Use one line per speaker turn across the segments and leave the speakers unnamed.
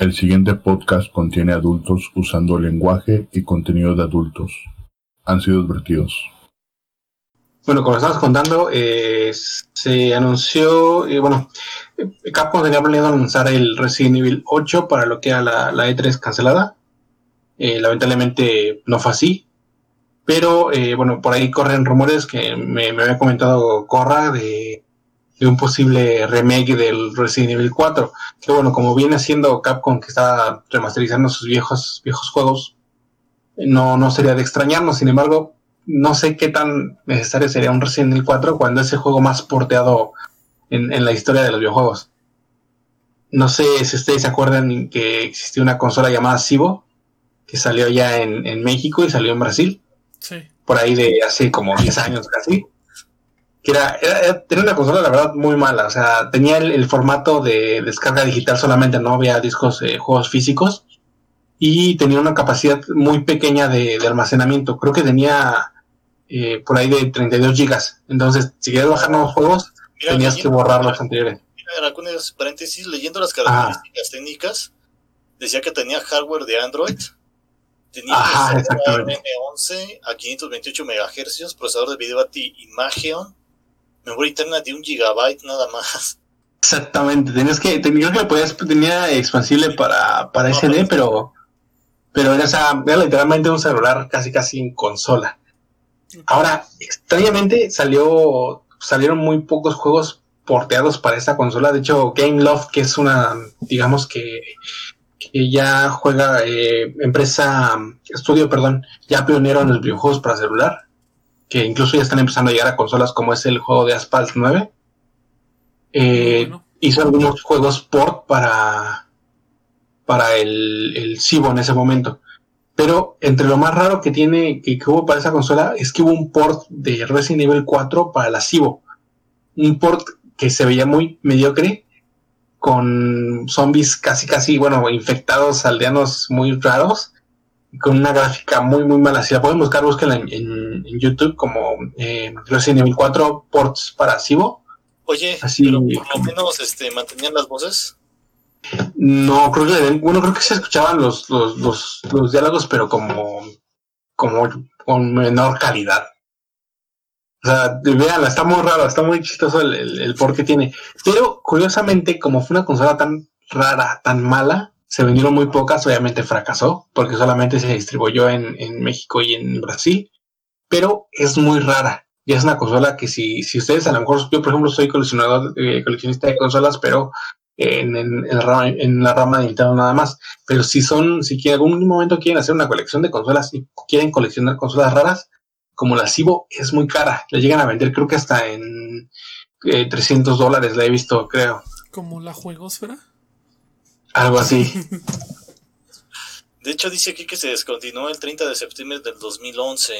El siguiente podcast contiene adultos usando lenguaje y contenido de adultos. Han sido advertidos.
Bueno, como estabas contando, eh, se anunció, eh, bueno, eh, Capcom tenía planeado lanzar el Resident Evil 8 para lo que era la, la E3 cancelada. lamentablemente no fue así. Pero, bueno, por ahí corren rumores que me, me había comentado Corra de de un posible remake del Resident Evil 4. Que bueno, como viene haciendo Capcom que está remasterizando sus viejos, viejos juegos, no, no sería de extrañarnos. Sin embargo, no sé qué tan necesario sería un Resident Evil 4 cuando es el juego más porteado en, la historia de los videojuegos. No sé si ustedes se acuerdan que existió una consola llamada Cibo, que salió ya en, en México y salió en Brasil. Sí. Por ahí de hace como 10 años casi que era, era, una consola, la verdad, muy mala. O sea, tenía el, formato de descarga digital solamente, no había discos, eh, juegos físicos. Y tenía una capacidad muy pequeña de, almacenamiento. Creo que tenía eh, por ahí de 32 gigas. Entonces, si querías bajar nuevos juegos, tenías que borrar los anteriores.
Mira, paréntesis, leyendo las características técnicas, decía que tenía hardware de Android. Tenía Ajá, M11 a 528 MHz, procesador de video ATI Imageon, memoria interna de un gigabyte nada más.
Exactamente, tenías que, tenías que podías, tenía expansible para, para SD, pero, pero era, era literalmente un celular casi casi en consola. Ahora, extrañamente salió, salieron muy pocos juegos porteados para esta consola. De hecho, Game Loft, que es una, digamos que, que ya juega eh, empresa, estudio, perdón, ya pionero en los videojuegos para celular, que incluso ya están empezando a llegar a consolas como es el juego de Asphalt 9. Eh, hizo algunos juegos port para, para el, el Cibo en ese momento. Pero entre lo más raro que tiene, que, hubo para esa consola, es que hubo un port de Resident Evil 4 para la Cibo. Un port que se veía muy mediocre, con zombies casi casi, bueno, infectados aldeanos muy raros con una gráfica muy, muy mala. Si la pueden buscar, búsquenla en, YouTube como eh, Resident Evil 4 ports para Cibo.
Oye, Así, pero por lo menos este, mantenían las voces.
No, creo que, bueno, creo que se escuchaban los, los, los, los diálogos, pero como, como con menor calidad. O sea, vean, está muy raro, está muy chistoso el, el, el por que tiene. Pero curiosamente, como fue una consola tan rara, tan mala, se vendieron muy pocas, obviamente fracasó, porque solamente se distribuyó en, en México y en Brasil, pero es muy rara. Y es una consola que si, si ustedes a lo mejor, yo por ejemplo soy coleccionador, eh, coleccionista de consolas, pero en, en, en, la rama, en, la rama, de Nintendo nada más. Pero si son, si en algún momento quieren hacer una colección de consolas y quieren coleccionar consolas raras, como la Cibo, es muy cara. La llegan a vender creo que hasta en 300 eh, dólares, la he visto, creo.
¿Como la Juegosfera?
Algo así.
De hecho, dice aquí que se descontinuó el 30 de septiembre del 2011.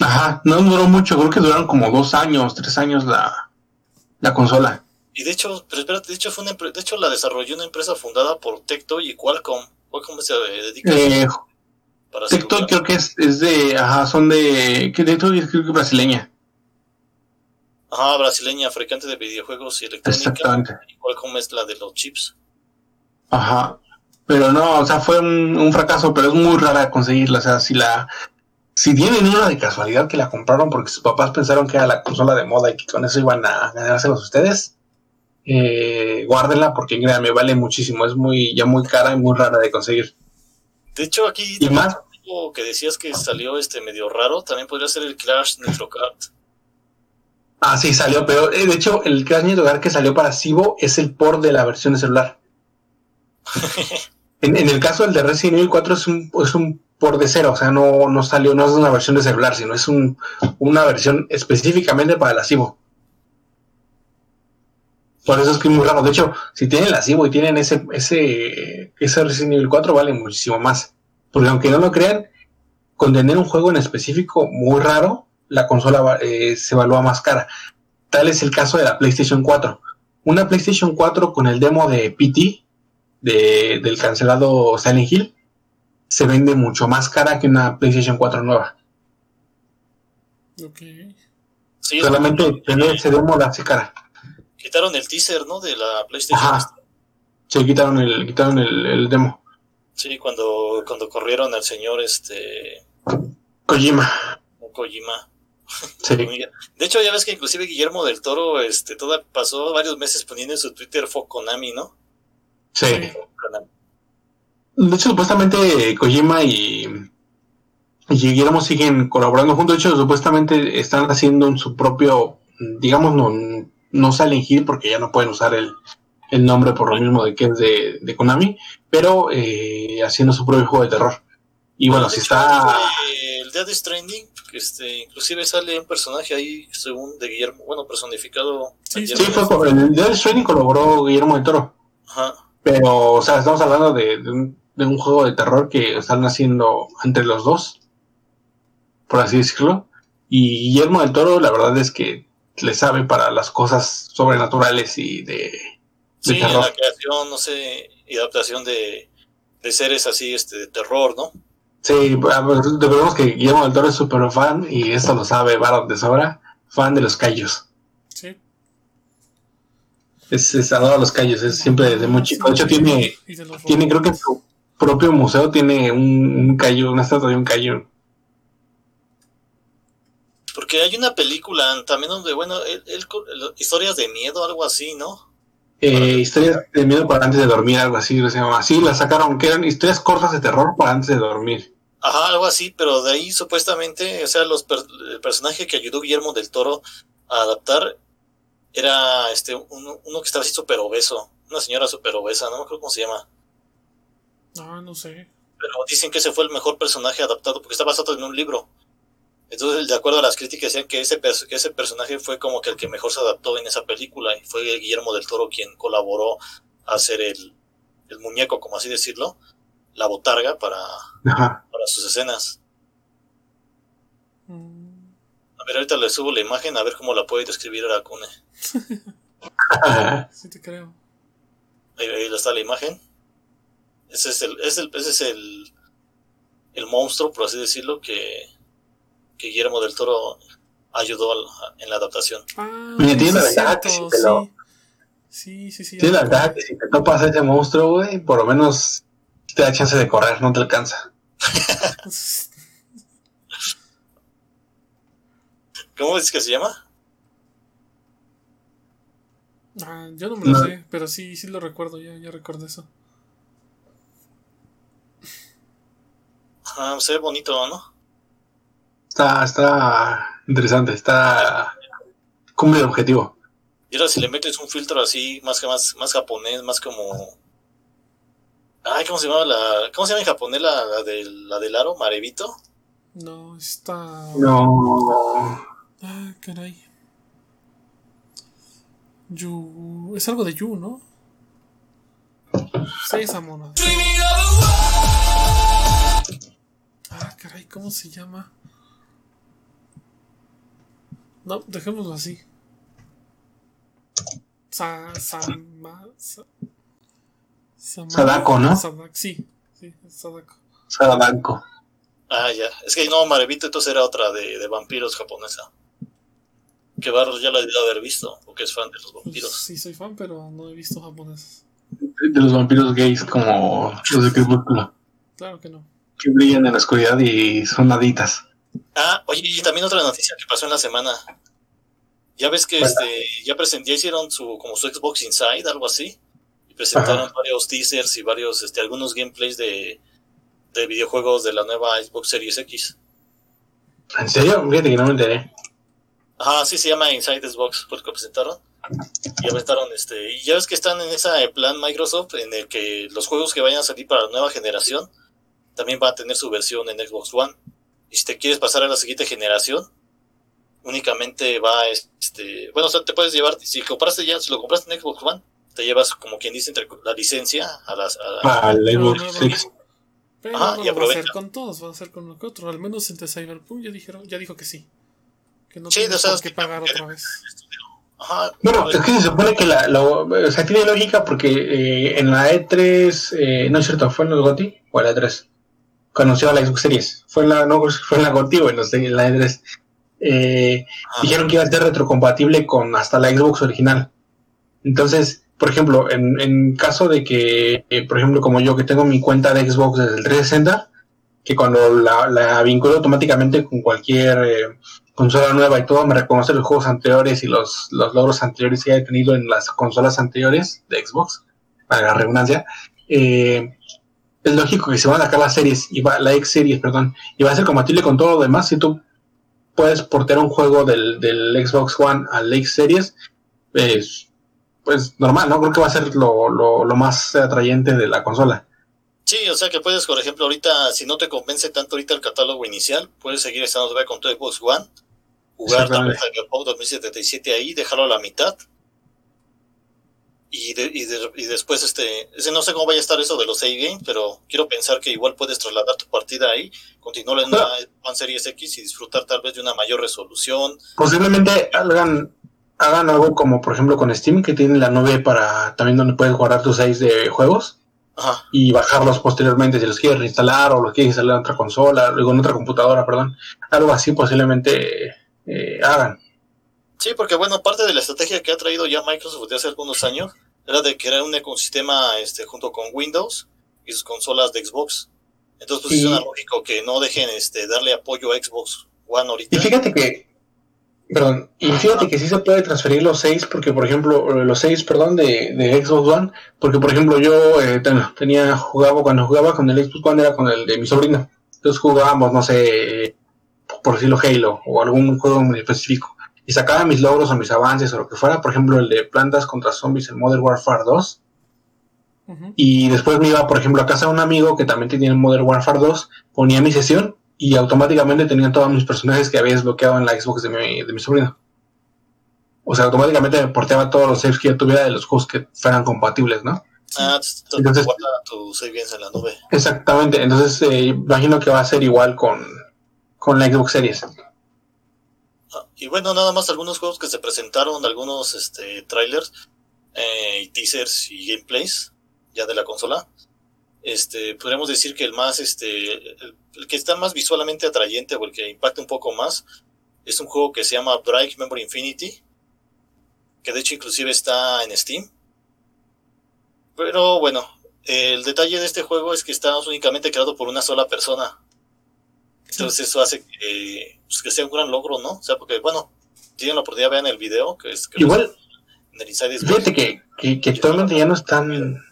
Ajá, no duró mucho, creo que duraron como dos años, tres años la, la consola.
Y de hecho, pero espérate, de hecho, fue una, de hecho la desarrolló una empresa fundada por Tectoy y Qualcomm. Qualcomm se dedica
eh, Tectoy creo que es, es, de, ajá, son de, que Tectoy es creo que brasileña.
Ajá, brasileña, fabricante de videojuegos y electrónica. Exactamente. Igual como es la de los chips.
Ajá. Pero no, o sea, fue un, fracaso, pero es muy rara conseguirla. O sea, si la. Si tienen una de casualidad que la compraron porque sus papás pensaron que era la consola de moda y que con eso iban a ganárselos ustedes, eh, guárdenla porque créanme, vale muchísimo. Es muy, ya muy cara y muy rara de conseguir.
De hecho, aquí
¿Y más?
que decías que salió este medio raro, también podría ser el Clash Nitrocard.
Ah, sí, salió, pero eh, de hecho el Crash Hogar que salió para Cibo es el port de la versión de celular. en, el caso del de Resident Evil 4 es un, es un port de cero, o sea, no, no salió, no es una versión de celular, sino es un, una versión específicamente para la Cibo. Por eso es que es muy raro. De hecho, si tienen la Cibo y tienen ese, ese, ese Resident Evil 4, vale muchísimo más. Porque aunque no lo crean, con tener un juego en específico muy raro, la consola eh, se evalúa más cara. Tal es el caso de la PlayStation 4. Una PlayStation 4 con el demo de PT, del cancelado Silent Hill, se vende mucho más cara que una PlayStation 4 nueva.
Ok.
Solamente tener ese demo la hace cara.
Quitaron el teaser, ¿no? De la PlayStation.
Sí, quitaron el, quitaron el, demo.
Sí, cuando, cuando corrieron al señor este
Kojima.
Kojima. De hecho, ya ves que inclusive Guillermo del Toro este, toda, pasó varios meses poniendo en su Twitter fue Konami, ¿no?
Sí. De hecho, supuestamente Kojima y, y Guillermo siguen colaborando juntos. De hecho, supuestamente están haciendo su propio, digamos, no, no Silent Hill porque ya no pueden usar el, el nombre por lo mismo de que es de, de Konami, pero eh, haciendo su propio juego de terror. Y bueno, si está...
El Dead Stranding, este, inclusive sale un personaje ahí, según de Guillermo, bueno, personificado.
Sí, sí fue por el Dead Stranding colaboró Guillermo del Toro. Ajá. Pero, o sea, estamos hablando de, un, juego de terror que están haciendo entre los dos, por así decirlo. Y Guillermo del Toro, la verdad es que le sabe para las cosas sobrenaturales y de,
sí, la creación, no sé, y adaptación de, de seres así, este, de terror, ¿no?
Sí, recordemos que Guillermo del Toro es súper fan, y esto lo sabe Baron de sobra, fan de los callos. Sí. Es, es adora los callos, es siempre desde muy chico. De hecho, tiene, tiene creo que en su propio museo tiene un, un callo, una estatua de un callo.
Porque hay una película también donde, bueno, historias de miedo, algo así, ¿no?
Eh, historias de miedo para antes de dormir, algo así, se llama. Así la sacaron, que eran historias cortas de terror para antes de dormir.
Ajá, algo así, pero de ahí supuestamente, o sea, los el personaje que ayudó Guillermo del Toro a adaptar era este uno, que estaba así súper obeso, una señora súper obesa, no me acuerdo cómo se llama.
Ah, no sé.
Pero dicen que ese fue el mejor personaje adaptado porque está basado en un libro. Entonces, de acuerdo a las críticas, decían que ese, que ese personaje fue como que el que mejor se adaptó en esa película y fue Guillermo del Toro quien colaboró a hacer el, muñeco, como así decirlo, la botarga para, para sus escenas. Mm. A ver, ahorita le subo la imagen a ver cómo la puede describir a Cune.
sí, te creo.
Ahí, está la imagen. Ese es el, ese es el, el monstruo, por así decirlo, que, que Guillermo del Toro ayudó en la adaptación.
Ah, tiene la verdad que si te lo... Sí, sí, sí.
Tiene la verdad que si te topas a ese monstruo, güey, por lo menos te da chance de correr, no te alcanza.
¿Cómo dices que se llama?
Ah, yo no me lo sé, pero sí, sí lo recuerdo, ya, ya recuerdo eso.
Ah, se ve bonito, ¿no?
Está, está interesante, está cumple el objetivo.
Y ahora si le metes un filtro así, más que más, más japonés, más como. Ay, ¿cómo se llama la. ¿Cómo se llama en japonés la, la, del, la del aro? ¿Marevito?
No, está.
No.
Ah, caray. Yu. Es algo de Yu, ¿no? Sí, esa mona. Ah, caray, ¿cómo se llama? No, dejémoslo así. Sa,
Sadako, ¿no?
sí, sí, Sadako.
Sadako.
Ah, ya. Es que no, Marevito entonces era otra de, de vampiros japonesa. Que Barros ya la debe haber visto, porque es fan de los vampiros. Pues
sí, soy fan, pero no he visto japoneses.
De los vampiros gays como los de Crepúsculo.
Claro que no.
Que brillan en la oscuridad y son naditas.
Ah, oye, y también otra noticia que pasó en la semana. Ya ves que este, ya presentó, hicieron su, como su Xbox Inside, algo así. Y presentaron varios teasers y varios, este, algunos gameplays de, de videojuegos de la nueva Xbox Series X.
¿En serio? Fíjate que no me enteré.
Ajá, sí se llama Inside Xbox, porque presentaron. Y ya presentaron, este, y ya ves que están en ese plan Microsoft en el que los juegos que vayan a salir para la nueva generación también van a tener su versión en Xbox One. Y si te quieres pasar a la siguiente generación, únicamente va, este, bueno, o sea, te puedes llevar, si compraste ya, si lo compraste en Xbox One, te llevas, como quien dice, la licencia a las...
A Xbox Six.
Pero no, y va a ser con todos, va a ser con lo que otro. Al menos entre Cyberpunk ya dijeron, ya dijo que sí. Que no sí, que pagar otra vez.
Ajá, bueno, es que se supone que la, o sea, tiene lógica porque eh, en la E3, eh, no es cierto, fue en el GOTI o en la E3 conoció la Xbox Series. Fue en la, no, fue en la contigo, en, en la E3. Eh, dijeron que iba a ser retrocompatible con hasta la Xbox original. Entonces, por ejemplo, en, en caso de que, eh, por ejemplo, como yo que tengo mi cuenta de Xbox desde el 360, que cuando la, la vinculo automáticamente con cualquier eh, consola nueva y todo, me reconoce los juegos anteriores y los, los logros anteriores que haya tenido en las consolas anteriores de Xbox, para la redundancia. Eh, es lógico que se van a sacar las series, y va, la X series, perdón, y va a ser compatible con todo lo demás. Si tú puedes portar un juego del, del Xbox One al X series, pues, pues normal, ¿no? Creo que va a ser lo, lo, lo más atrayente de la consola.
Sí, o sea que puedes, por ejemplo, ahorita, si no te convence tanto ahorita el catálogo inicial, puedes seguir estando todavía con tu Xbox One, jugar la Cyberpunk 2077 ahí, dejarlo a la mitad. Y, y, después, este, no sé cómo vaya a estar eso de los save games, pero quiero pensar que igual puedes trasladar tu partida ahí, continuar en una One Series X y disfrutar tal vez de una mayor resolución.
Posiblemente hagan, hagan algo como, por ejemplo, con Steam, que tiene la nube para también donde puedes guardar tus saves de juegos y bajarlos posteriormente si los quieres reinstalar o los quieres instalar en otra consola, luego en otra computadora, perdón. Algo así posiblemente eh, hagan.
Sí, porque bueno, parte de la estrategia que ha traído ya Microsoft desde hace algunos años era de crear un ecosistema este, junto con Windows y sus consolas de Xbox. Entonces, pues es lógico que no dejen este, darle apoyo a Xbox One ahorita.
Y fíjate que Perdón, y fíjate que sí se puede transferir los seis, porque por ejemplo, los seis, perdón, de, de Xbox One, porque por ejemplo yo eh, tenía, jugaba, cuando jugaba con el Xbox One era con el de mi sobrino. Entonces jugábamos, no sé, por decirlo Halo o algún juego muy específico. Y sacaba mis logros o mis avances o lo que fuera, por ejemplo el de plantas contra zombies en Modern Warfare 2. Y después me iba, por ejemplo, a casa de un amigo que también tenía Modern Warfare 2, ponía mi sesión y automáticamente tenía todos mis personajes que había desbloqueado en la Xbox de mi, de mi sobrino. O sea, automáticamente me porteaba todos los saves que yo tuviera de los juegos que fueran compatibles, ¿no?
Ah, entonces guarda tu save en la nube.
Exactamente, entonces eh, imagino que va a ser igual con, con la Xbox Series.
Y bueno, nada más algunos juegos que se presentaron, algunos este, trailers eh, y teasers y gameplays ya de la consola. Este, podríamos decir que el más, este, el, que está más visualmente atrayente o el que impacta un poco más es un juego que se llama Bright Memory Infinity, que de hecho inclusive está en Steam. Pero bueno, el detalle de este juego es que está únicamente creado por una sola persona. Entonces eso hace que, pues, que sea un gran logro, ¿no? O sea, porque bueno, tienen la oportunidad, vean el video, que es...
Igual, fíjate que, que, que actualmente ya no están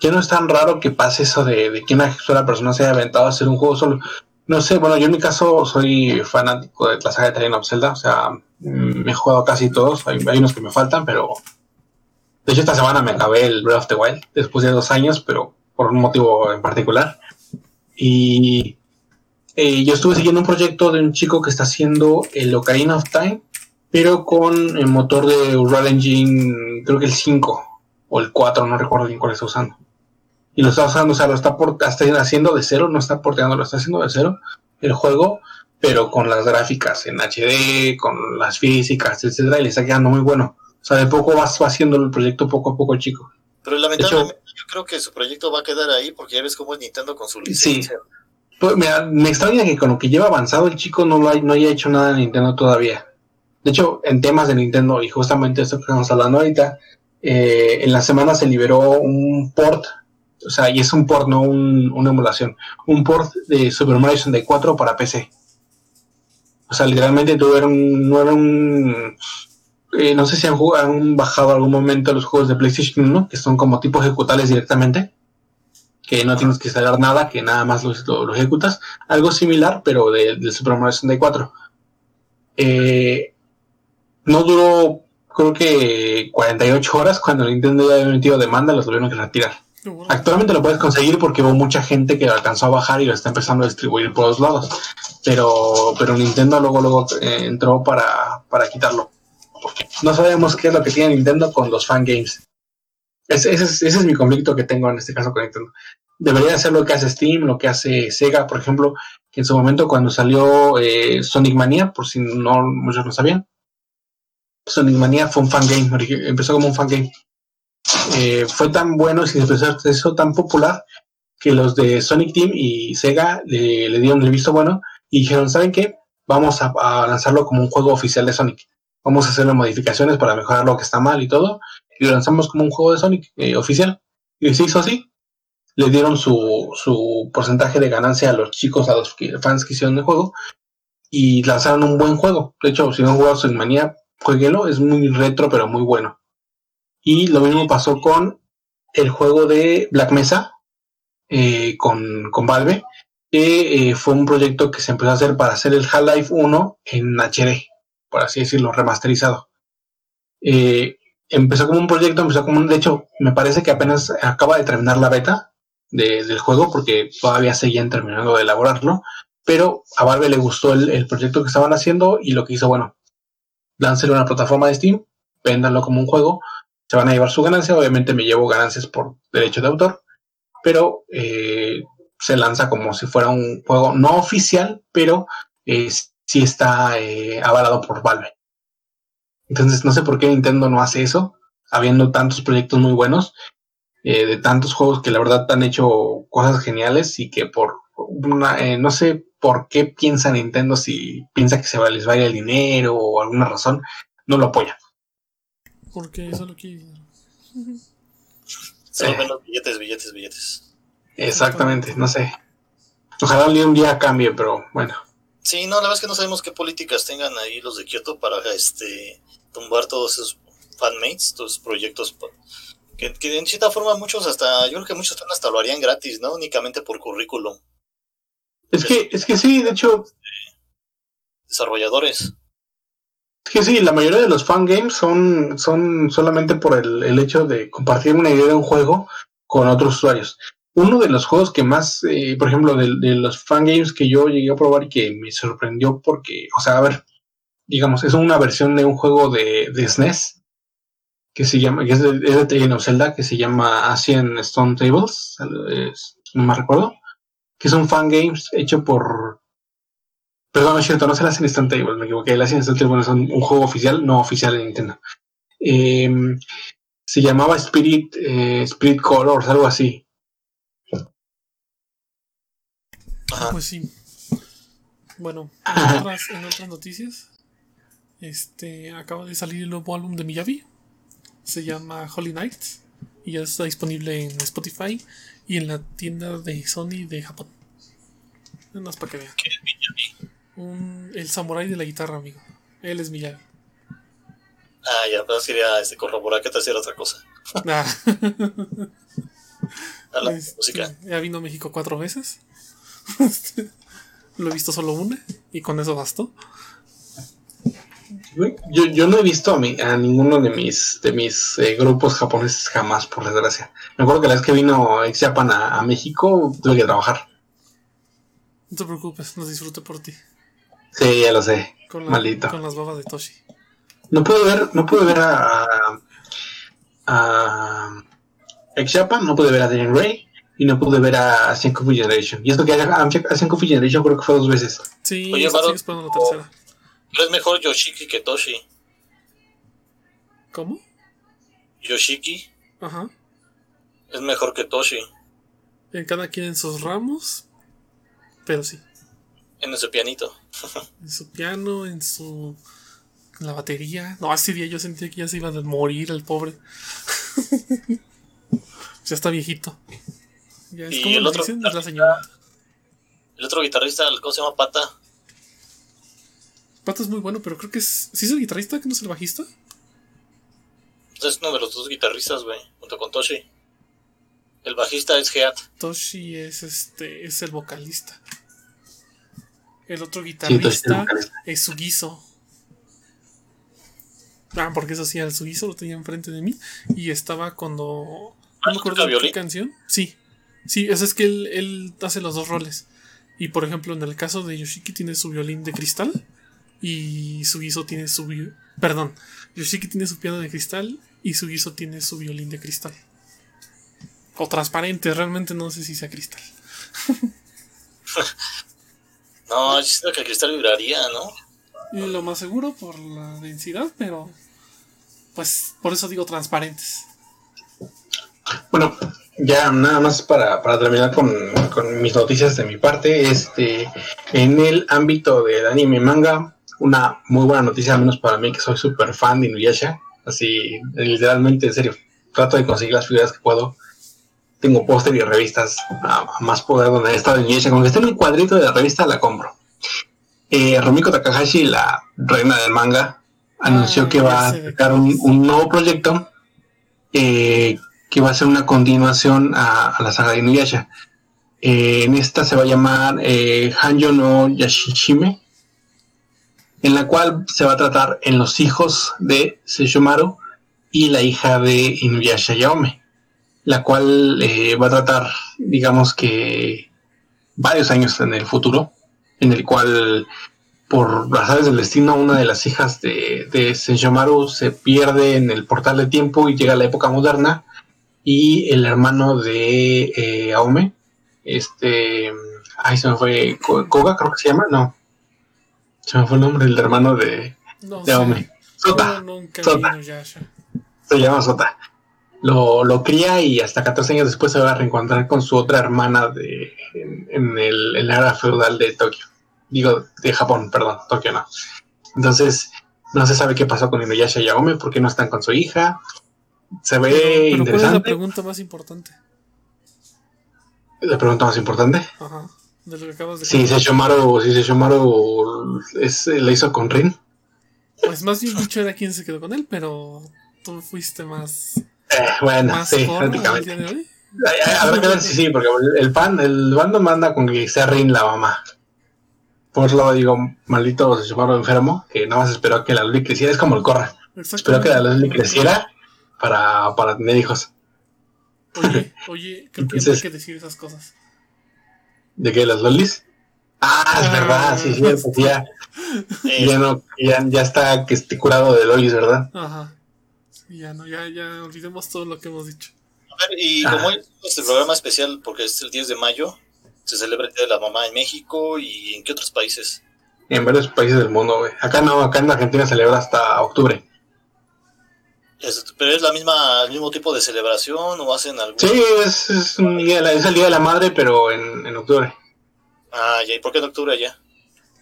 ya no es tan raro que pase eso de, que una sola persona se haya aventado a hacer un juego solo. No sé, bueno, yo en mi caso soy fanático de la saga de Legend of Zelda, o sea, mm, me he jugado casi todos, hay, unos que me faltan, pero de hecho esta semana me acabé el Breath of the Wild después de dos años, pero por un motivo en particular. Y eh, yo estuve siguiendo un proyecto de un chico que está haciendo el Ocarina of Time, pero con el motor de Unreal Engine, creo que el 5 o el 4, no recuerdo bien cuál está usando y lo está usando, o sea, lo está, haciendo de cero, no está porteando, lo está haciendo de cero el juego, pero con las gráficas en HD, con las físicas, etcétera, y le está quedando muy bueno. O sea, de poco va, haciendo el proyecto poco a poco chico.
Pero lamentablemente yo creo que su proyecto va a quedar ahí porque ya ves cómo es Nintendo con su licencia. Sí.
Pues, me extraña que con lo que lleva avanzado el chico no, lo hay, no haya hecho nada en Nintendo todavía. De hecho, en temas de Nintendo, y justamente esto que estamos hablando ahorita, eh, en la semana se liberó un port o sea, y es un port, no una emulación, un port de Super Mario 64 para PC. O sea, literalmente tuvieron, no era un, eh, no sé si han, jugado, han bajado algún momento los juegos de PlayStation 1, que son como tipo ejecutables directamente, que no tienes que instalar nada, que nada más lo, ejecutas. Algo similar, pero del de Super Mario 64. Eh, no duró, creo que 48 horas cuando Nintendo ya había metido demanda, los tuvieron que retirar. Actualmente lo puedes conseguir porque hubo mucha gente que lo alcanzó a bajar y lo está empezando a distribuir por los lados. Pero, pero Nintendo luego, luego eh, entró para, para quitarlo. no sabemos qué es lo que tiene Nintendo con los fangames. Ese, ese, es, ese es mi conflicto que tengo en este caso con Nintendo. Debería hacer lo que hace Steam, lo que hace Sega, por ejemplo, que en su momento cuando salió eh, Sonic Mania, por si no muchos no sabían, Sonic Mania fue un fangame, empezó como un fangame eh, fue tan bueno y se hizo tan popular que los de Sonic Team y Sega le, dieron el visto bueno y dijeron, ¿saben qué? Vamos a, lanzarlo como un juego oficial de Sonic. Vamos a hacerle modificaciones para mejorar lo que está mal y todo. Y lo lanzamos como un juego de Sonic eh, oficial. Y se hizo así. Le dieron su, su porcentaje de ganancia a los chicos, a los fans que hicieron el juego, y lanzaron un buen juego. De hecho, si no han jugado Manía, jueguelo, es muy retro, pero muy bueno. Y lo mismo pasó con el juego de Black Mesa, eh, con, con Valve, que eh, fue un proyecto que se empezó a hacer para hacer el Half-Life 1 en HD, por así decirlo, remasterizado. Eh, empezó como un proyecto, empezó como un, de hecho, me parece que apenas acaba de terminar la beta del juego, porque todavía seguían terminando de elaborarlo, pero a Valve le gustó el, proyecto que estaban haciendo y lo que hizo, bueno, láncelo una plataforma de Steam, véndanlo como un juego, se van a llevar su ganancia, obviamente me llevo ganancias por derecho de autor, pero eh, se lanza como si fuera un juego no oficial, pero eh, sí está eh, avalado por Valve. Entonces no sé por qué Nintendo no hace eso, habiendo tantos proyectos muy buenos, eh, de tantos juegos que la verdad han hecho cosas geniales y que por una, no sé por qué piensa Nintendo si piensa que se va, les va a ir el dinero o alguna razón, no lo apoya.
Porque eso lo quiere.
Solo billetes, billetes, billetes.
Exactamente, no sé. Ojalá un día cambie, pero bueno.
Sí, no, la verdad es que no sabemos qué políticas tengan ahí los de Kyoto para este tumbar todos esos fanmates, todos esos proyectos que, que, en cierta forma muchos hasta, yo creo que muchos hasta lo harían gratis, ¿no? Únicamente por currículum.
Es que, es que sí, de hecho.
Desarrolladores.
Es que sí, la mayoría de los fangames son, son solamente por el, el hecho de compartir una idea de un juego con otros usuarios uno de los juegos que más, eh, por ejemplo, de, los fangames que yo llegué a probar y que me sorprendió porque, o sea, a ver, digamos, es una versión de un juego de, de SNES que se llama, que es de, es Zelda, que se llama Asian Stone Tables, no me recuerdo, que es un fangames hecho por... Perdón, no es cierto, no es el Asian Stone Tables, me equivoqué, el Asian Stone Tables es un, juego oficial, no oficial de Nintendo. Em, se llamaba Spirit, eh, Spirit Colors, algo así
Pues sí. Bueno, en otras, en otras, noticias, este acaba de salir el nuevo álbum de Miyavi. Se llama Holy Nights y ya está disponible en Spotify y en la tienda de Sony de Japón. No más para que vean.
¿Qué es Miyavi?
Un, el samurái de la guitarra, amigo. Él es Miyavi.
Ah, ya, pero quería este, corroborar que te hacía otra cosa. Ah.
a la este, música. Ya vino a México cuatro veces. Lo he visto solo una y con eso bastó.
Yo, yo no he visto a, a ninguno de mis de mis eh, grupos japoneses jamás, por desgracia. Me acuerdo que la vez que vino Ex Japan a, México tuve que trabajar.
No te preocupes, nos disfruto por ti.
Sí, ya lo sé.
Con
Maldito.
Con las babas de Toshi.
No puedo ver, no puedo ver a, a, Ex Japan, no puedo ver a Daniel Ray y no pude ver a Senku Generation. Y esto que a Senku Generation creo que fue dos veces.
Sí, Oye, Varo, sí, la tercera.
Es mejor Yoshiki que Toshi.
¿Cómo?
Yoshiki.
Ajá.
Es mejor que Toshi.
En cada quien en sus ramos, pero sí.
En su pianito.
en su piano, en su. En la batería. No, ese día yo sentía que ya se iba a morir el pobre. ya está viejito
y el otro, la señora. El otro guitarrista, ¿cómo se llama? Pata.
Pata es muy bueno, pero creo que es. ¿Sí es el guitarrista que no es el bajista?
Pues es uno de los dos guitarristas, güey, junto con Toshi. El bajista es Heat.
Toshi es este. es el vocalista. El otro guitarrista es Sugizo. Ah, porque eso sí, el Sugizo lo tenía enfrente de mí. Y estaba cuando. ¿No me acuerdo de qué canción? Sí, Sí, eso es que él, hace los dos roles. Y por ejemplo, en el caso de Yoshiki tiene su violín de cristal y Sugiso tiene su perdón, Yoshiki tiene su piano de cristal y Sugiso tiene su violín de cristal. O transparente, realmente no sé si sea cristal.
no, yo siento que el cristal vibraría, ¿no?
Lo más seguro por la densidad, pero pues por eso digo transparentes.
Bueno, ya nada más para, para terminar con, con, mis noticias de mi parte, este, en el ámbito del anime manga, una muy buena noticia, al menos para mí que soy súper fan de Inuyasha, Así, literalmente, en serio. Trato de conseguir las figuras que puedo. Tengo póster y revistas a, más poder donde he estado en Yesha. Con que esté en un cuadrito de la revista, la compro. Eh, Romiko Takahashi, la reina del manga, anunció ah, que va a sacar un, nuevo proyecto eh, que va a ser una continuación a, la saga de Inuyasha. Eh, en esta se va a llamar eh, Hanjo no Yashishime, en la cual se va a tratar en los hijos de Seishomaru y la hija de Inuyasha Yaome, la cual eh, va a tratar, digamos que, varios años en el futuro, en el cual, por razones del destino, una de las hijas de, de Seishomaru se pierde en el portal de tiempo y llega a la época moderna, y el hermano de eh, Aome, este, ay, se me fue, Koga creo que se llama, no, se me fue el nombre del hermano de, de Aome. Sota. Sota. Se llama Sota. Lo, lo, cría y hasta 14 años después se va a reencontrar con su otra hermana de, en, el, en la era feudal de Tokio. Digo, de Japón, perdón, Tokio no. Entonces, no se sabe qué pasó con Inuyasha y Aome, por qué no están con su hija. Se ve interesante. ¿cuál es la
pregunta más importante?
¿La pregunta más importante?
Ajá. De lo que acabas de
Sí, se Shomaru, si se Shomaru es, la hizo con Rin.
Pues más bien dicho era quien se quedó con él, pero tú fuiste más.
Eh, bueno, sí, prácticamente. Habrá que ver si sí, porque el pan, el bando manda con que sea Rin la mamá. Por lo digo, maldito se Shomaru enfermo, que nada más esperó que la Luli creciera, es como el Corra. Esperó que la Luli creciera para, para tener hijos.
Oye, oye, creo que hay que decir esas cosas.
¿De qué? ¿Las lolis? Ah, es verdad, sí, cierto, ya, ya, no, ya, ya está que esté curado de lolis, ¿verdad?
Ajá. ya no, ya, ya olvidemos todo lo que hemos dicho.
A ver, y como es este programa especial, porque es el 10 de mayo, se celebra el Día de la Mamá en México y en qué otros países?
En varios países del mundo, güey. Acá no, acá en Argentina se celebra hasta octubre.
¿Pero es la misma, el mismo tipo de celebración o hacen algo?
Sí, es, es, el día de la madre, pero en, en octubre.
Ah, ¿y por qué en octubre allá?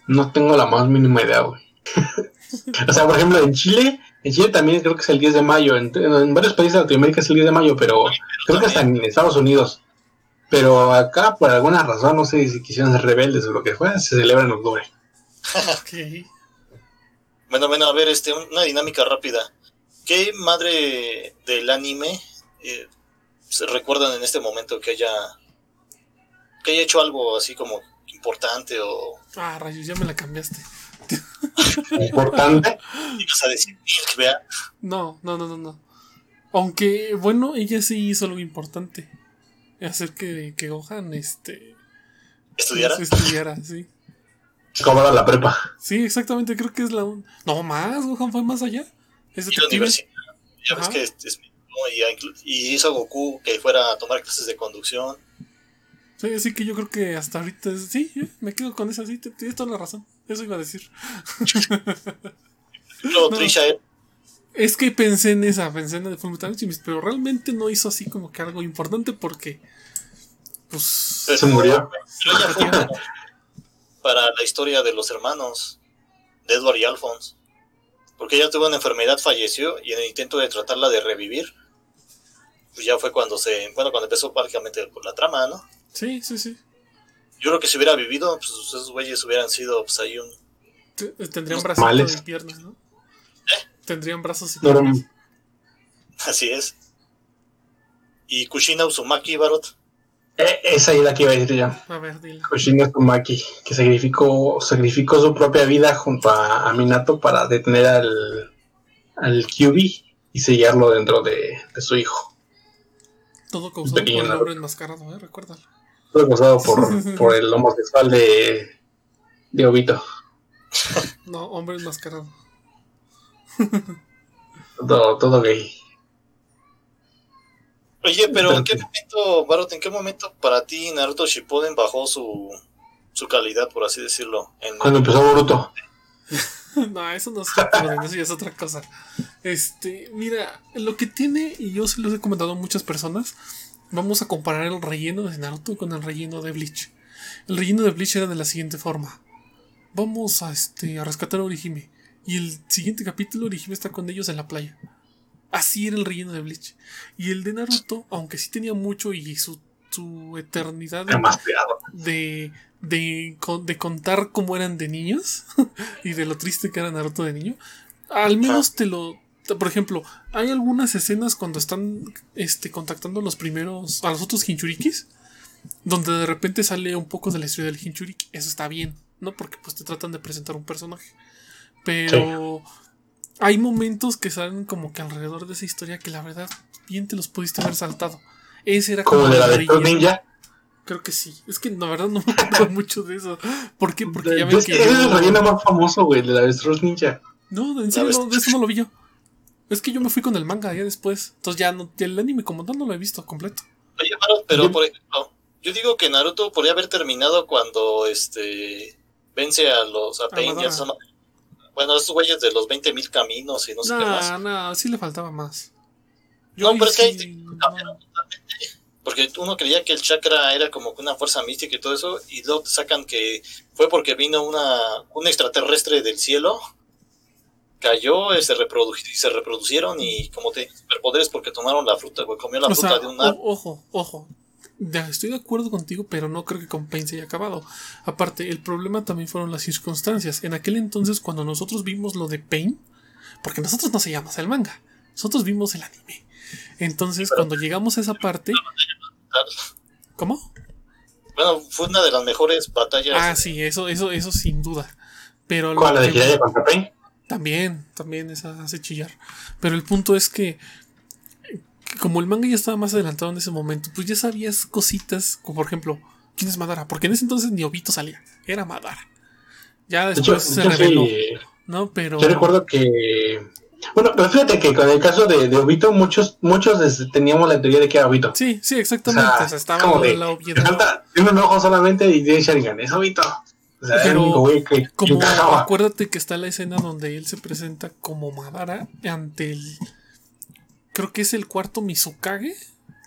No tengo la más mínima idea, güey. o sea, por ejemplo, en Chile, en Chile también creo que es el 10 de mayo. En, varios países de Latinoamérica es el 10 de mayo, pero, creo que hasta en Estados Unidos. Pero acá, por alguna razón, no sé si quisieron ser rebeldes o lo que fuera, se celebra en octubre.
ok. Bueno, bueno, a ver, este, una dinámica rápida. ¿Qué madre del anime eh, se recuerdan en este momento que haya que haya hecho algo así como importante o
ah rayos ya me la cambiaste.
Importante
ibas a decir que vea
no no no no no. Aunque bueno ella sí hizo algo importante. Hacer que, que Gohan este
estudiara
estudiara sí.
Como la prepa.
Sí exactamente creo que es la un... no más Gohan fue más allá
y la universidad. Ya ves que es, y, hizo a Goku que fuera a tomar clases de conducción.
Sí, así que yo creo que hasta ahorita sí, me quedo con esa, sí, tienes toda la razón. Eso iba a decir.
¿eh?
Es que pensé en esa, pensé en el Fullmetal pero realmente no hizo así como que algo importante porque. Pues.
Se murió.
para la historia de los hermanos, de Edward y Alphonse porque ella tuvo una enfermedad, falleció y en el intento de tratarla de revivir, pues ya fue cuando se, bueno, cuando empezó prácticamente por la trama, ¿no?
Sí, sí, sí.
Yo creo que si hubiera vivido, pues esos güeyes hubieran sido, pues ahí un...
Tendrían brazos y piernas, ¿no? ¿Eh? Tendrían brazos y
piernas. Así es. ¿Y Kushina Uzumaki, Barot?
Eh, esa es la que iba a decir yo.
A ver, dile.
Kushina Tsumaki, que sacrificó, sacrificó su propia vida junto a, Minato para detener al, al Kyubi y sellarlo dentro de, su hijo.
Todo causado por el hombre enmascarado, ¿eh? Recuérdalo.
Todo causado por, por el homosexual de, de Obito.
No, hombre enmascarado.
todo, todo gay.
Oye, pero ¿en qué momento, Barot, en qué momento para ti Naruto Shippuden bajó su, su calidad, por así decirlo?
Cuando empezó Boruto.
no, eso no es, eso ya es otra cosa. Este, mira, lo que tiene, y yo se los he comentado a muchas personas, vamos a comparar el relleno de Naruto con el relleno de Bleach. El relleno de Bleach era de la siguiente forma. Vamos a, este, a rescatar a Orihime. Y el siguiente capítulo, Orihime está con ellos en la playa. Así era el relleno de Bleach. Y el de Naruto, aunque sí tenía mucho y su, su eternidad de, de, de, contar cómo eran de niños y de lo triste que era Naruto de niño, al menos te lo... Por ejemplo, hay algunas escenas cuando están este, contactando a los primeros, a los otros Hinchurikis, donde de repente sale un poco de la historia del Hinchuriki. Eso está bien, ¿no? Porque pues te tratan de presentar un personaje. Pero hay momentos que salen como que alrededor de esa historia que la verdad bien te los pudiste haber saltado. Ese era
como, de la de Ninja.
Creo que sí. Es que la verdad no me acuerdo mucho de eso. ¿Por qué? Porque
ya ves que. Es el relleno más famoso, güey, de la de Ninja.
No, en serio, no, de eso no lo vi yo. Es que yo me fui con el manga ya después. Entonces ya no, el anime como tal no lo he visto completo.
Oye, pero por ejemplo, yo digo que Naruto podría haber terminado cuando este vence a los a Pain bueno, esos güeyes de los 20.000 caminos y no sé qué más.
No, no, sí le faltaba más.
no, pero es que ahí Porque uno creía que el chakra era como una fuerza mística y todo eso, y luego sacan que fue porque vino una, un extraterrestre del cielo, cayó, se, se reproducieron y como te superpoderes porque tomaron la fruta, güey, comió la fruta de un
Ojo, ojo, estoy de acuerdo contigo, pero no creo que con Pain se haya acabado. Aparte, el problema también fueron las circunstancias. En aquel entonces, cuando nosotros vimos lo de Pain, porque nosotros no seguíamos el manga, nosotros vimos el anime. Entonces, cuando llegamos a esa parte. ¿Cómo?
Bueno, fue una de las mejores batallas.
Ah, sí, eso, eso, eso sin duda. Pero
¿Cuál, la de Jiraiya contra Pain?
También, también esa hace chillar. Pero el punto es que como el manga ya estaba más adelantado en ese momento, pues ya sabías cositas, como por ejemplo, ¿quién es Madara? Porque en ese entonces ni Obito salía, era Madara. Ya después se reveló. ¿No? Pero.
Yo recuerdo que. Bueno, pero fíjate que con el caso de, Obito, muchos, muchos teníamos la teoría de que era Obito.
Sí, sí, exactamente. O sea, estaba como
de, la obviedad. tiene un ojo solamente y tiene Sharingan, es Obito. O sea, pero,
que, como, acuérdate que está la escena donde él se presenta como Madara ante el creo que es el cuarto Mizukage.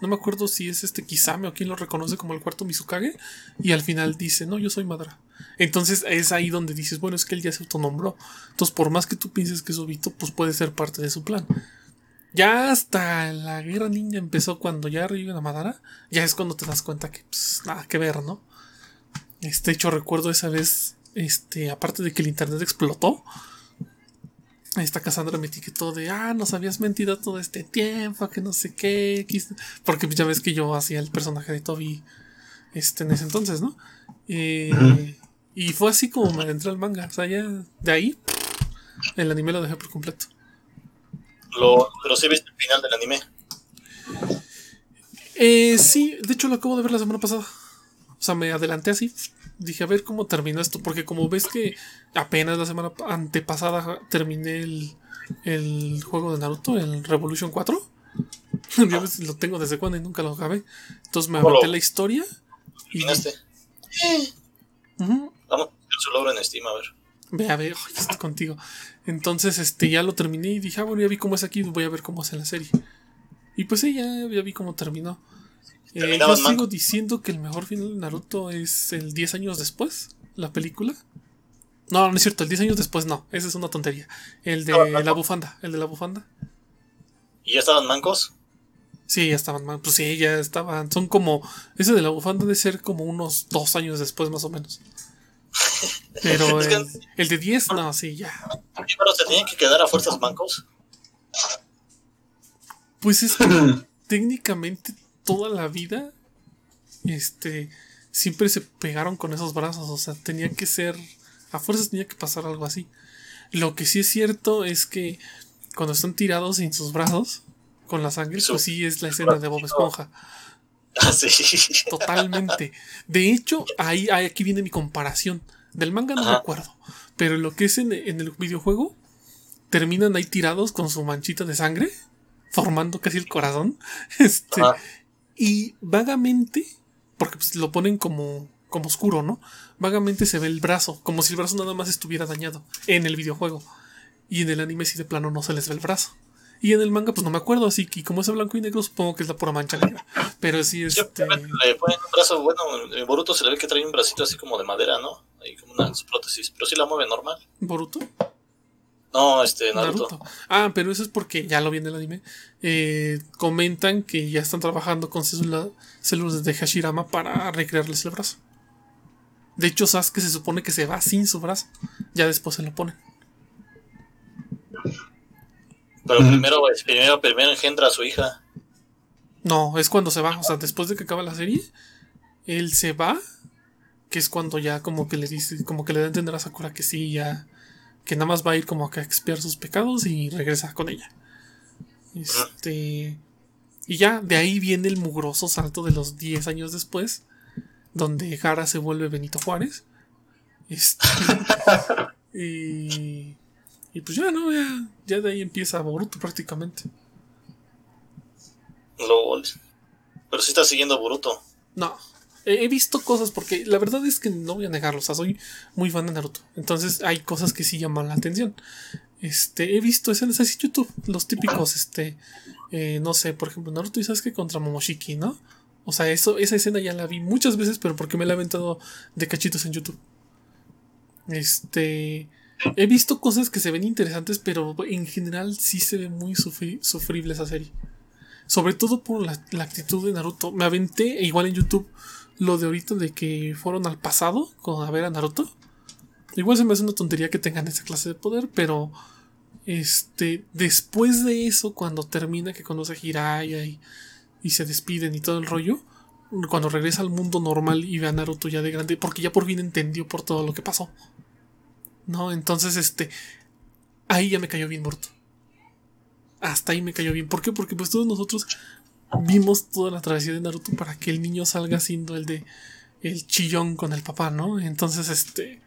No me acuerdo si es este Kisame o quien lo reconoce como el cuarto Mizukage. Y al final dice, no, yo soy Madara. Entonces es ahí donde dices, bueno, es que él ya se autonombró. Entonces, por más que tú pienses que es Obito, pues puede ser parte de su plan. Ya hasta la guerra ninja empezó cuando ya reviven a Madara. Ya es cuando te das cuenta que, pues, nada que ver, ¿no? Este hecho, recuerdo esa vez, este, aparte de que el internet explotó, esta Cassandra me etiquetó de, ah, nos habías mentido todo este tiempo, que no sé qué. Porque ya ves que yo hacía el personaje de Toby este, en ese entonces, ¿no? Eh, y fue así como me entré al manga. O sea, ya de ahí el anime lo dejé por completo.
Lo, ¿Pero sí viste el final del anime?
Eh, sí, de hecho lo acabo de ver la semana pasada. O sea, me adelanté así dije, a ver cómo termina esto, porque como ves que apenas la semana antepasada terminé el, el juego de Naruto, el Revolution 4. ya ves, lo tengo desde cuando y nunca lo acabé. Entonces me aventé la historia.
Y... Vamos a ver su logro en Steam, a ver.
Ve a ver, estoy contigo. Entonces, este, ya lo terminé y dije, ah, bueno, ya vi cómo es aquí, voy a ver cómo hace la serie. Y pues sí, ya, ya vi cómo terminó. Eh, yo sigo diciendo que el mejor final de Naruto es el 10 años después, la película. No, no es cierto, el 10 años después no, esa es una tontería. El de la bufanda, el de la bufanda.
¿Y ya estaban mancos?
Sí, ya estaban mancos, pues sí, ya estaban. Son como, ese de la bufanda debe ser como unos dos años después más o menos. Pero el, de 10, no, sí, ya.
Pero se tenían que quedar a fuerzas mancos.
Pues es que técnicamente toda la vida, este, siempre se pegaron con esos brazos. O sea, tenía que ser, a fuerzas tenía que pasar algo así. Lo que sí es cierto es que cuando están tirados en sus brazos, con la sangre, pues sí es la escena de Bob Esponja.
Ah,
Totalmente. De hecho, ahí, aquí viene mi comparación. Del manga no me acuerdo. Pero lo que es en, el videojuego, terminan ahí tirados con su manchita de sangre, formando casi el corazón. Este, y vagamente, porque pues, lo ponen como, como oscuro, ¿no? Vagamente se ve el brazo, como si el brazo nada más estuviera dañado en el videojuego. Y en el anime si de plano no se les ve el brazo. Y en el manga, pues no me acuerdo, así que como es blanco y negro, supongo que es la pura mancha negra. Pero sí, este.
Le ponen un brazo, bueno, en Boruto se le ve que trae un bracito así como de madera, ¿no? Ahí como una prótesis, pero sí la mueve normal.
¿Boruto?
No, este, Naruto.
Ah, pero eso es porque ya lo viene el anime. Eh, comentan que ya están trabajando con células de Hashirama para recrearles el brazo. De hecho, Sasuke se supone que se va sin su brazo. Ya después se lo ponen.
Pero primero, primero, primero engendra a su hija.
No, es cuando se va. O sea, después de que acaba la serie, él se va. Que es cuando ya como que le dice, como que le da a entender a Sakura que sí, ya. Que nada más va a ir como a expiar sus pecados y regresa con ella. Este. Y ya, de ahí viene el mugroso salto de los 10 años después. Donde Jara se vuelve Benito Juárez. Este, y. Y pues ya, ¿no? Ya, ya de ahí empieza Boruto prácticamente.
LOL. Pero si estás siguiendo Boruto.
No. He, visto cosas porque la verdad es que no voy a negarlo. O sea, soy muy fan de Naruto. Entonces hay cosas que sí llaman la atención. Este, he visto escenas así YouTube. Los típicos, este. Eh, no sé, por ejemplo, Naruto y sabes que contra Momoshiki, ¿no? O sea, eso, esa escena ya la vi muchas veces, pero porque me la he aventado de cachitos en YouTube. Este. He visto cosas que se ven interesantes, pero en general sí se ve muy sufrible esa serie. Sobre todo por la, actitud de Naruto. Me aventé, igual en YouTube, lo de ahorita de que fueron al pasado con a ver a Naruto. Igual se me hace una tontería que tengan esa clase de poder, pero este después de eso, cuando termina que conoce a Hiraya y, y se despiden y todo el rollo, cuando regresa al mundo normal y ve a Naruto ya de grande, porque ya por fin entendió por todo lo que pasó. ¿no? Entonces, este, ahí ya me cayó bien muerto. Hasta ahí me cayó bien. ¿Por qué? Porque pues todos nosotros vimos toda la travesía de Naruto para que el niño salga siendo el de el chillón con el papá, ¿no? Entonces, este...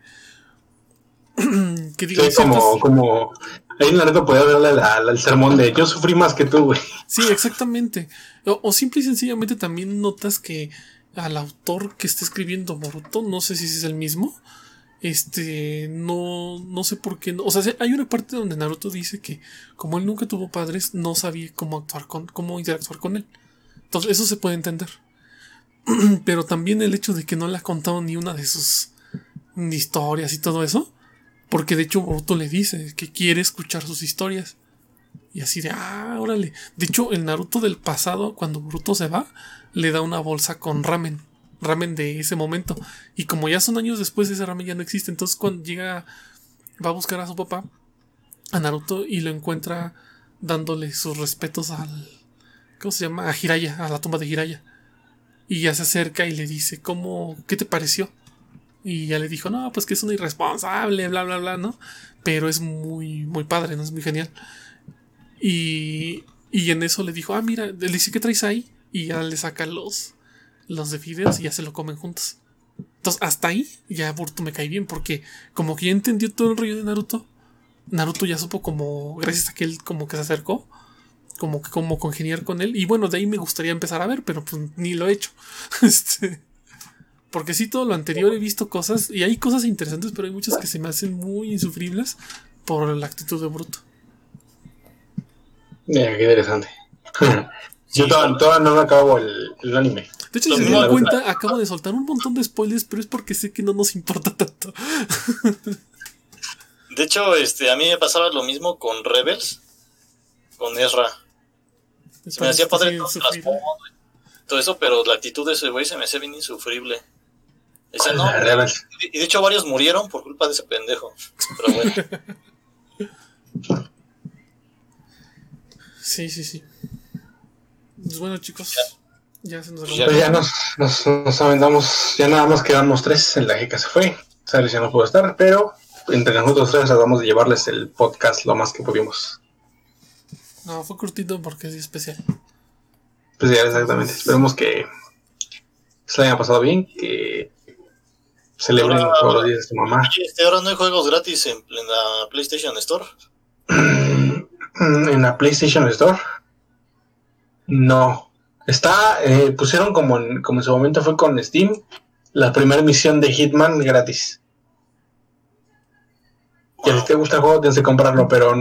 que digo, sí, como, como ahí Naruto podía verle el sermón de yo sufrí más que tú, güey.
Sí, exactamente. O, o, simple y sencillamente también notas que al autor que está escribiendo Boruto, no sé si es el mismo, este, no, no sé por qué. No, o sea, hay una parte donde Naruto dice que como él nunca tuvo padres, no sabía cómo actuar con, cómo interactuar con él. Entonces, eso se puede entender. Pero también el hecho de que no le ha contado ni una de sus historias y todo eso. Porque de hecho Boruto le dice que quiere escuchar sus historias. Y así de, ah, órale. De hecho, el Naruto del pasado, cuando Boruto se va, le da una bolsa con ramen ramen de ese momento. Y como ya son años después, ese ramen ya no existe. Entonces, cuando llega, va a buscar a su papá, a Naruto, y lo encuentra dándole sus respetos al. ¿Cómo se llama? A Hiraya, a la tumba de Hiraya. Y ya se acerca y le dice, ¿cómo? ¿Qué te pareció? Y ya le dijo, no, pues que es un irresponsable, bla, bla, bla, ¿no? Pero es muy, muy padre, ¿no? Es muy genial. Y, y en eso le dijo, ah, mira, le dice, ¿qué traes ahí? Y ya le saca los, los de fideos y ya se lo comen juntos. Entonces, hasta ahí ya Boruto me cae bien, porque como que ya entendió todo el rollo de Naruto, Naruto ya supo como, gracias a que él como que se acercó, como que como congeniar con él. Y bueno, de ahí me gustaría empezar a ver, pero pues ni lo he hecho. Este, porque sí, todo lo anterior he visto cosas, y hay cosas interesantes, pero hay muchas que se me hacen muy insufribles por la actitud de Boruto.
Mira, qué interesante. Yo todavía, no me acabo el, el anime.
De hecho, si se dan cuenta, acabo de soltar un montón de spoilers, pero es porque sé que no nos importa tanto.
De hecho, este, a mí me pasaba lo mismo con Rebels, con Ezra. me hacía padre todo, eso, pero la actitud de ese güey se me hacía bien insufrible. no, y de hecho varios murieron por culpa de ese pendejo. Pero bueno.
Sí, sí, sí. Pues bueno, chicos. Ya se nos
pues ya nos, nos, aventamos, ya nada más quedamos tres, en la jeca se fue, Sales ya no pudo estar, pero entre nosotros tres tratamos de llevarles el podcast lo más que pudimos.
No, fue cortito porque es especial.
Especial, exactamente. Esperemos que se lo hayan pasado bien, que celebren todos los días de su mamá.
Este, ahora no hay juegos gratis en, en la PlayStation Store.
en la PlayStation Store. No, Está, eh, pusieron como en, como en su momento fue con Steam, la primera emisión de Hitman gratis. Y si te gusta el juego, tienes que comprarlo, pero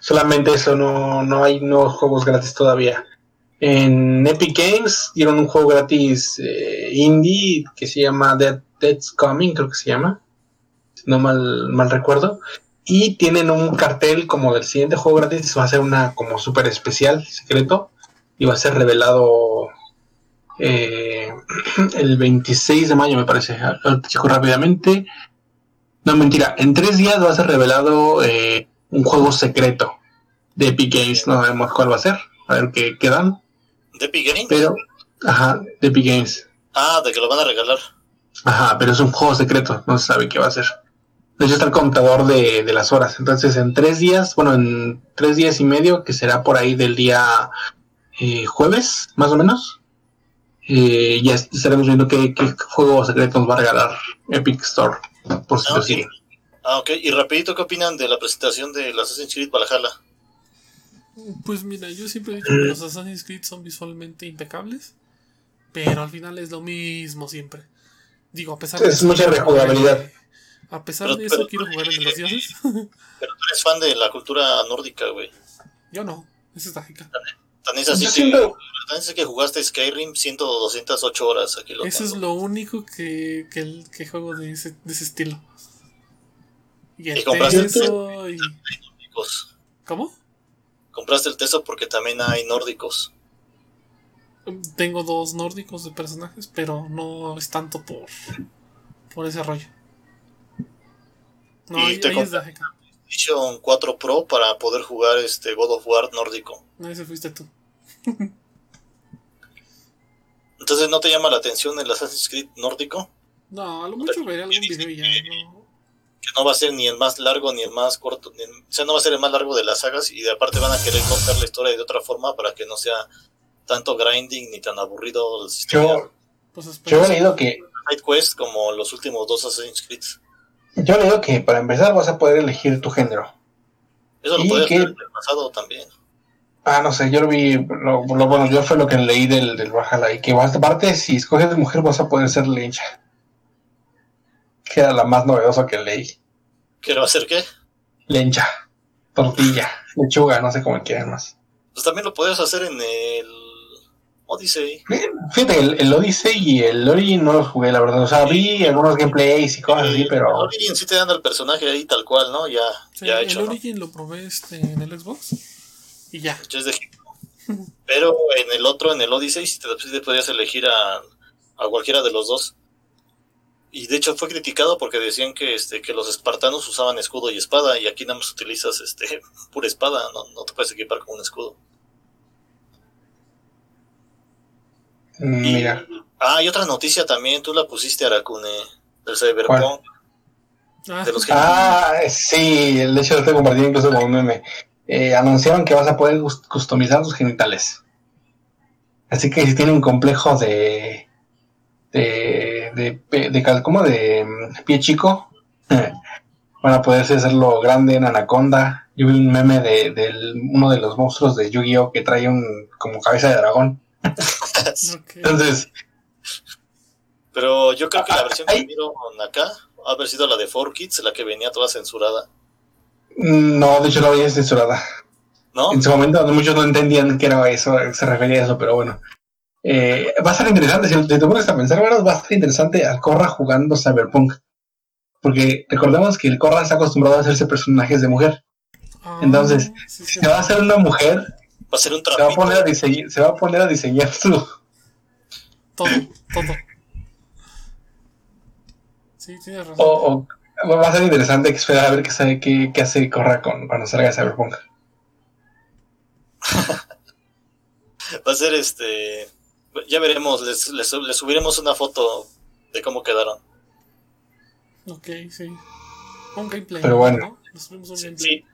solamente eso, no, no hay nuevos juegos gratis todavía. En Epic Games dieron un juego gratis eh, indie que se llama Dead, Dead's Coming, creo que se llama. No mal, mal recuerdo. Y tienen un cartel como del siguiente juego gratis, va a ser una como súper especial, secreto, va a ser revelado eh, el 26 de mayo, me parece. Chico rápidamente. No, mentira, en tres días va a ser revelado eh, un juego secreto de Epic Games, no sabemos cuál va a ser, a ver qué quedan.
¿De Epic Games?
Pero, ajá, de Epic Games.
Ah, de que lo van a regalar.
Ajá, pero es un juego secreto, no se sabe qué va a ser. De hecho está el contador de, las horas. Entonces en tres días, bueno, en tres días y medio, que será por ahí del día eh, jueves, más o menos, eh, ya estaremos viendo qué, juego secreto nos va a regalar Epic Store, por si
lo sigue. Ah, ok. Y rapidito, ¿qué opinan de la presentación de Assassin's Creed Valhalla?
Pues mira, yo siempre he dicho que los Assassin's Creed son visualmente impecables, pero al final es lo mismo siempre. Digo, a pesar
de... Es mucha rejugabilidad.
A pesar de eso, quiero jugar en los dioses.
Pero tú eres fan de la cultura nórdica, güey.
Yo no, es tágica.
Tan es así que, es que jugaste Skyrim 100 208 horas. Aquí lo
Eso es lo único que, que, que juego de ese, de ese estilo. Y el compraste teso y... ¿Cómo?
Compraste el teso porque también hay nórdicos.
Tengo dos nórdicos de personajes, pero no es tanto por, por ese rollo.
No, y ahí, te ahí es PlayStation 4 Pro para poder jugar este God of War nórdico.
No, ese fuiste tú.
Entonces, ¿no te llama la atención el Assassin's Creed nórdico?
No, a lo mucho veré algún video y ya. No.
Que no va a ser ni el más largo ni el más corto. o sea, no va a ser el más largo de las sagas y de aparte van a querer contar la historia de otra forma para que no sea tanto grinding ni tan aburrido el
sistema. Yo, pues yo he leído que.
Side quest como los últimos dos Assassin's Creed.
Yo le digo que para empezar vas a poder elegir tu género.
Eso lo puedes hacer en el pasado también.
Ah, no sé, yo lo vi, lo, bueno, yo fue lo que leí del, del Valhalla, y que aparte, si escoges mujer vas a poder ser lencha. Que era la más novedosa que leí.
¿Qué va a ser qué?
Lencha, tortilla, lechuga, no sé cómo quieran más.
Pues también lo puedes hacer en el Odyssey.
Fíjate, el, el, Odyssey y el Origin no los jugué, la verdad. O sea, vi algunos gameplays y cosas así, pero.
El Origin sí te dan el personaje ahí tal cual, ¿no? Ya, ya hecho.
El Origin lo probé este, en el Xbox y ya.
pero en el otro, en el Odyssey, sí te, podías elegir a, a cualquiera de los dos. Y de hecho fue criticado porque decían que este que los espartanos usaban escudo y espada y aquí nada más utilizas este pura espada, no, no te puedes equipar con un escudo.
Mira.
ah, y otra noticia también, tú la pusiste, Aracune, del Cyberpunk.
Ah, ah sí, el hecho de compartir incluso con un meme. Eh, anunciaron que vas a poder customizar tus genitales. Así que si tienen un complejo de. de. de, de, ¿cómo? de mm, pie chico, van a poder hacerlo grande en Anaconda. Yo vi un meme de, de uno de los monstruos de Yu-Gi-Oh! que trae un como cabeza de dragón. Entonces.
Pero yo creo que la versión que vieron acá ha haber sido la de 4Kids, la que venía toda censurada.
Mm, no, de hecho la venía censurada. ¿No? En su momento muchos no entendían que era eso, se refería a eso, pero bueno. Eh, va a ser interesante, si te pones a pensar, va a ser interesante al Corra jugando Cyberpunk. Porque recordemos que el Corra está acostumbrado a hacerse personajes de mujer. Ah, Entonces, si va a ser una mujer,
Va a ser un
Se va a poner a diseñar, se va a, poner a diseñar su.
Todo, todo. Sí, tienes razón.
O, va a ser interesante que esperar a ver qué, sabe, qué, qué hace Corra con, cuando salga Cyberpunk.
va a ser este. Ya veremos, les, les, subiremos una foto de cómo quedaron.
Ok, sí. Un gameplay.
Pero bueno.
¿no? un gameplay.
Sí,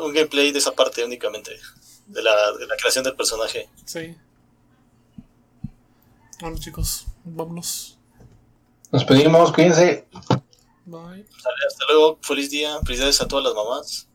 un gameplay de esa parte únicamente de la, de la creación del personaje.
Sí. Bueno, chicos, vámonos.
Nos pedimos, cuídense.
Bye.
hasta luego, feliz día, felicidades a todas las mamás.